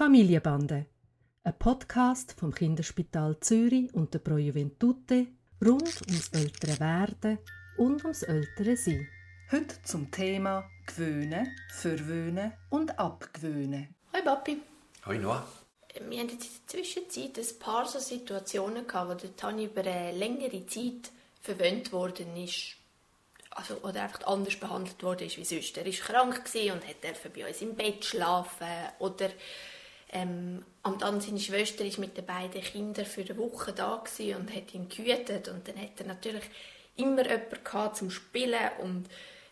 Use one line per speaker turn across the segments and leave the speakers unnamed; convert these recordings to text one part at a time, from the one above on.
Familienbande, ein Podcast vom Kinderspital Zürich und der Pro Juventute rund ums ältere Werden und ums ältere Sein.
Heute zum Thema Gewöhnen, Verwöhnen und Abgewöhnen.
Hoi Papi.
Hoi Noah.
Wir hatten jetzt in der Zwischenzeit ein paar so Situationen gehabt, wo der Tani über eine längere Zeit verwöhnt worden ist. Also, oder einfach anders behandelt worden ist wie sonst. Er war krank und hat bei uns im Bett schlafen oder ähm, und dann seine Schwester ist mit den beiden Kindern für eine Woche da und hat ihn gehütet und dann hat er natürlich immer jemanden zum Spielen und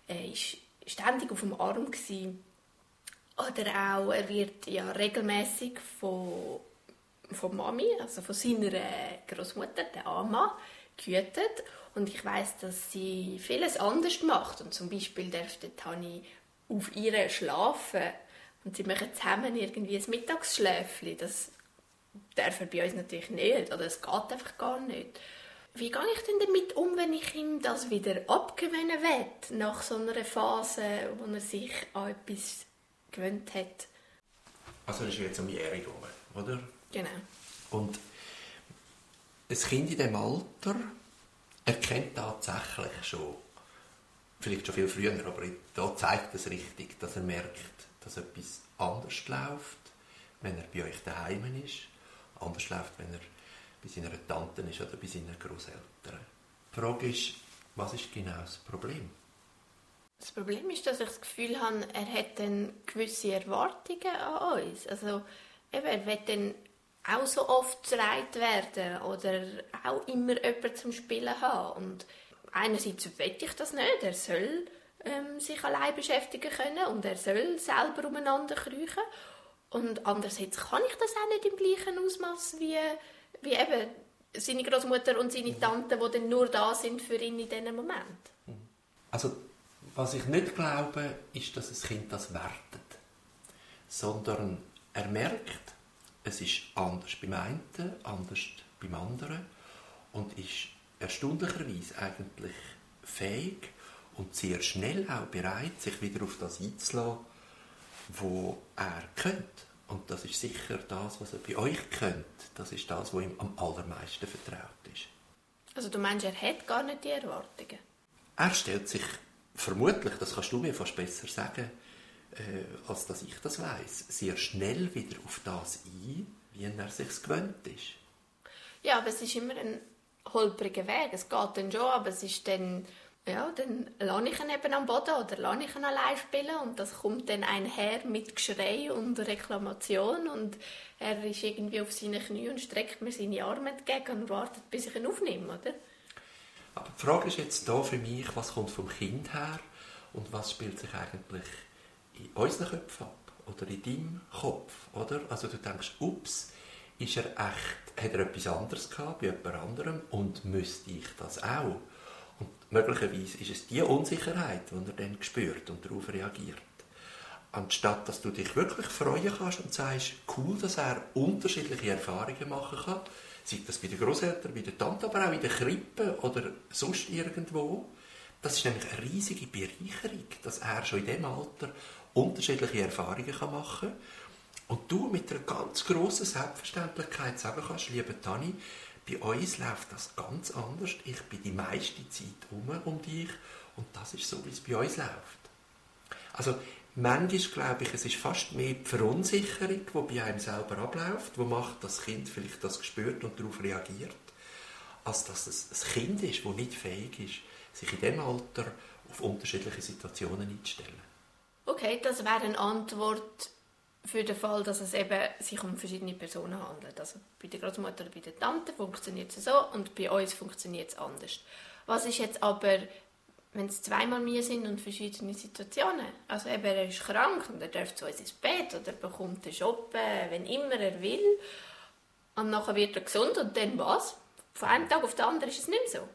äh, ist ständig auf dem Arm gewesen. Oder auch, er wird ja regelmäßig von, von Mami, also von seiner Großmutter, der Ama, gehütet. Und ich weiß, dass sie vieles anders macht. Und zum Beispiel darf der Tani auf ihr schlafen. Und sie machen zusammen irgendwie ein Mittagsschläfchen. Das darf er bei uns natürlich nicht. Oder es geht einfach gar nicht. Wie gehe ich denn damit um, wenn ich ihm das wieder abgewöhnen will, nach so einer Phase, wo er sich an etwas gewöhnt hat?
Also das ist jetzt um Jährige oder?
Genau.
Und ein Kind in diesem Alter erkennt tatsächlich schon, vielleicht schon viel früher, aber da zeigt es richtig, dass er merkt, dass etwas anders läuft, wenn er bei euch daheim ist, anders läuft, wenn er bei seiner Tante ist oder bei seinen Großeltern. Die Frage ist, was ist genau das Problem?
Das Problem ist, dass ich das Gefühl habe, er hat dann gewisse Erwartungen an uns. Also eben, er will dann auch so oft zerreiht werden oder auch immer jemanden zum Spielen haben. Und einerseits will ich das nicht, er soll ähm, sich allein beschäftigen können und er soll selber umeinander kriechen. Und andererseits kann ich das auch nicht im gleichen Ausmaß wie, wie eben seine Großmutter und seine Tante, die dann nur da sind für ihn in diesem Moment.
Also, was ich nicht glaube, ist, dass das Kind das wertet, sondern er merkt, es ist anders beim einen, anders beim anderen und ist erstaunlicherweise eigentlich fähig und sehr schnell auch bereit, sich wieder auf das einzulassen, wo er könnte. Und das ist sicher das, was er bei euch könnt. Das ist das, was ihm am allermeisten vertraut ist.
Also du meinst, er hat gar nicht die Erwartungen?
Er stellt sich vermutlich, das kannst du mir fast besser sagen, äh, als dass ich das weiß, sehr schnell wieder auf das ein, wie er sich gewöhnt ist.
Ja, aber es ist immer ein holpriger Weg. Es geht dann schon, aber es ist dann ja, dann lasse ich ihn eben am Boden oder lasse ich ihn allein spielen und das kommt dann einher mit Geschrei und Reklamation und er ist irgendwie auf seinen Knie und streckt mir seine Arme entgegen und wartet, bis ich ihn aufnehme, oder?
Aber die Frage ist jetzt da für mich, was kommt vom Kind her und was spielt sich eigentlich in unseren Köpfen ab oder in deinem Kopf, oder? Also du denkst, ups, ist er echt, hat er etwas anderes gehabt bei jemand anderem und müsste ich das auch? Und möglicherweise ist es die Unsicherheit, die er dann spürt und darauf reagiert. Anstatt dass du dich wirklich freuen kannst und sagst, cool, dass er unterschiedliche Erfahrungen machen kann, sei das bei den Großeltern, bei der Tante, aber auch in der Krippe oder sonst irgendwo. Das ist nämlich eine riesige Bereicherung, dass er schon in diesem Alter unterschiedliche Erfahrungen machen kann. Und du mit einer ganz grossen Selbstverständlichkeit sagen kannst, liebe Tani, bei uns läuft das ganz anders. Ich bin die meiste Zeit um, um dich und das ist so, wie es bei uns läuft. Also manchmal glaube ich, es ist fast mehr die Verunsicherung, die bei einem selber abläuft, wo macht das Kind vielleicht das gespürt und darauf reagiert, als dass es ein Kind ist, das nicht fähig ist, sich in dem Alter auf unterschiedliche Situationen einzustellen.
Okay, das wäre eine Antwort für den Fall, dass es eben sich um verschiedene Personen handelt. Also bei der Großmutter oder bei der Tante funktioniert es so und bei uns funktioniert es anders. Was ist jetzt aber, wenn es zweimal mir sind und verschiedene Situationen? Also eben, er ist krank und er darf zu uns ins Bett oder bekommt einen Job, wenn immer er will. Und nachher wird er gesund und dann was? Von einem Tag auf den anderen ist es nicht mehr so.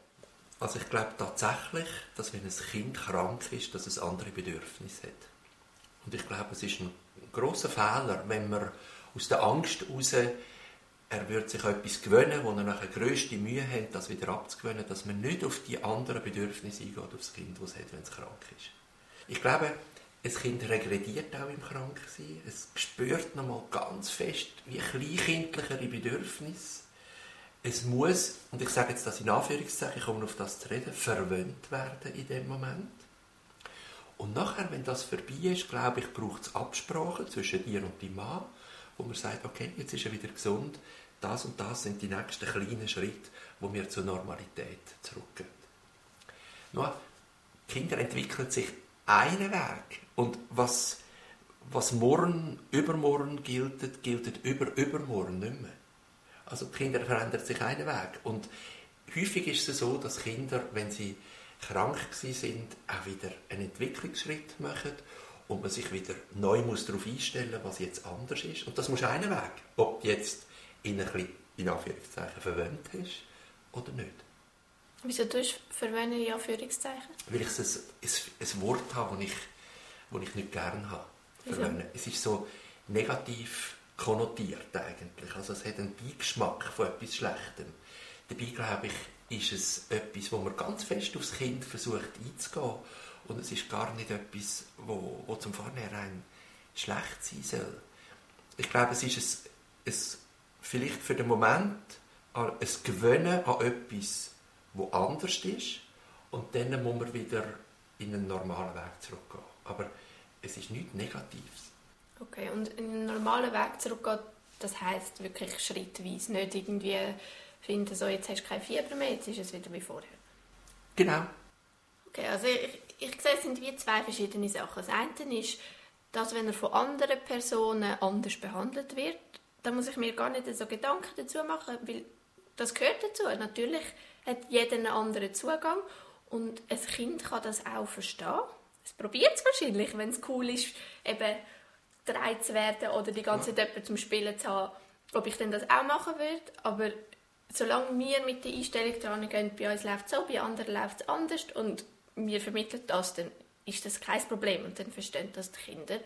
Also ich glaube tatsächlich, dass wenn ein Kind krank ist, dass es andere Bedürfnisse hat. Und ich glaube, es ist ein großer Fehler, wenn man aus der Angst heraus, er wird sich etwas gewöhnen, wo er nachher grösste Mühe hat, das wieder abzugewöhnen, dass man nicht auf die anderen Bedürfnisse eingeht, auf das Kind, das es hat, wenn es krank ist. Ich glaube, ein Kind regrediert auch im Kranksein. Es spürt nochmal ganz fest, wie kleinkindlichere Bedürfnisse. Es muss, und ich sage jetzt das in Anführungszeichen, ich komme auf das zu reden, verwöhnt werden in dem Moment. Und nachher, wenn das vorbei ist, glaube ich, braucht es Absprachen zwischen dir und deinem Mann, wo man sagt, okay, jetzt ist er wieder gesund, das und das sind die nächsten kleinen Schritte, wo wir zur Normalität zurückgehen. Nur, Kinder entwickeln sich einen Weg. Und was, was morgen, übermorgen gilt, gilt über, übermorgen nicht mehr. Also die Kinder verändern sich einen Weg. Und häufig ist es so, dass Kinder, wenn sie krank sind, auch wieder einen Entwicklungsschritt machen und man sich wieder neu muss darauf einstellen muss, was jetzt anders ist. Und das muss einen Weg, ob du jetzt in ein bisschen, in Anführungszeichen, verwöhnt hast oder nicht.
Wieso tust du verwöhnen in Anführungszeichen?
Weil ich ein, ein, ein Wort habe, das ich, das ich nicht gerne habe. Verwöhnen. Es ist so negativ konnotiert eigentlich. Also es hat einen Beigeschmack von etwas Schlechtem. Dabei, glaube ich, ist es etwas, wo man ganz fest aufs Kind versucht einzugehen. Und es ist gar nicht etwas, wo, wo zum Vornherein schlecht sein soll. Ich glaube, es ist ein, ein, vielleicht für den Moment ein Gewöhnen an etwas, wo anders ist. Und dann muss man wieder in einen normalen Weg zurückgehen. Aber es ist nichts Negatives.
Okay, und in einen normalen Weg zurückgehen, das heisst wirklich schrittweise, nicht irgendwie finden, so jetzt hast du kein Fieber mehr, jetzt ist es wieder wie vorher.
Genau.
Okay, also ich, ich sehe, es sind wie zwei verschiedene Sachen. Das eine ist, dass wenn er von anderen Personen anders behandelt wird, dann muss ich mir gar nicht so Gedanken dazu machen, weil das gehört dazu. Natürlich hat jeder einen anderen Zugang und ein Kind kann das auch verstehen. Es probiert es wahrscheinlich, wenn es cool ist, eben drei zu werden oder die ganze Zeit jemanden zum Spielen zu haben, ob ich denn das auch machen würde. Aber solange wir mit der Einstellung dran gehen, bei uns läuft es so, bei anderen läuft es anders und wir vermitteln das, dann ist das kein Problem und dann verstehen das die Kinder.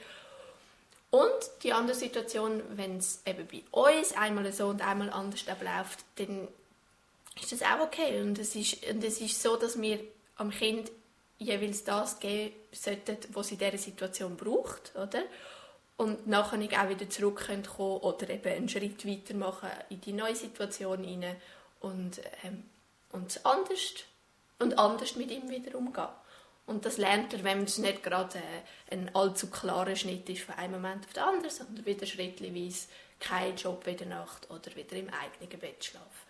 Und die andere Situation, wenn es eben bei uns einmal so und einmal anders abläuft, dann ist das auch okay. Und es ist, und es ist so, dass wir am Kind jeweils das geben sollten, was sie in dieser Situation braucht, oder? Und nachher auch wieder zurück können oder eben einen Schritt weitermachen in die neue Situation hinein und, ähm, und anders und anders mit ihm wieder umgehen. Und das lernt er, wenn es nicht gerade äh, ein allzu klarer Schnitt ist von einem Moment auf den anderen, sondern wieder schrittweise kein Job in der Nacht oder wieder im eigenen Bett schlafen.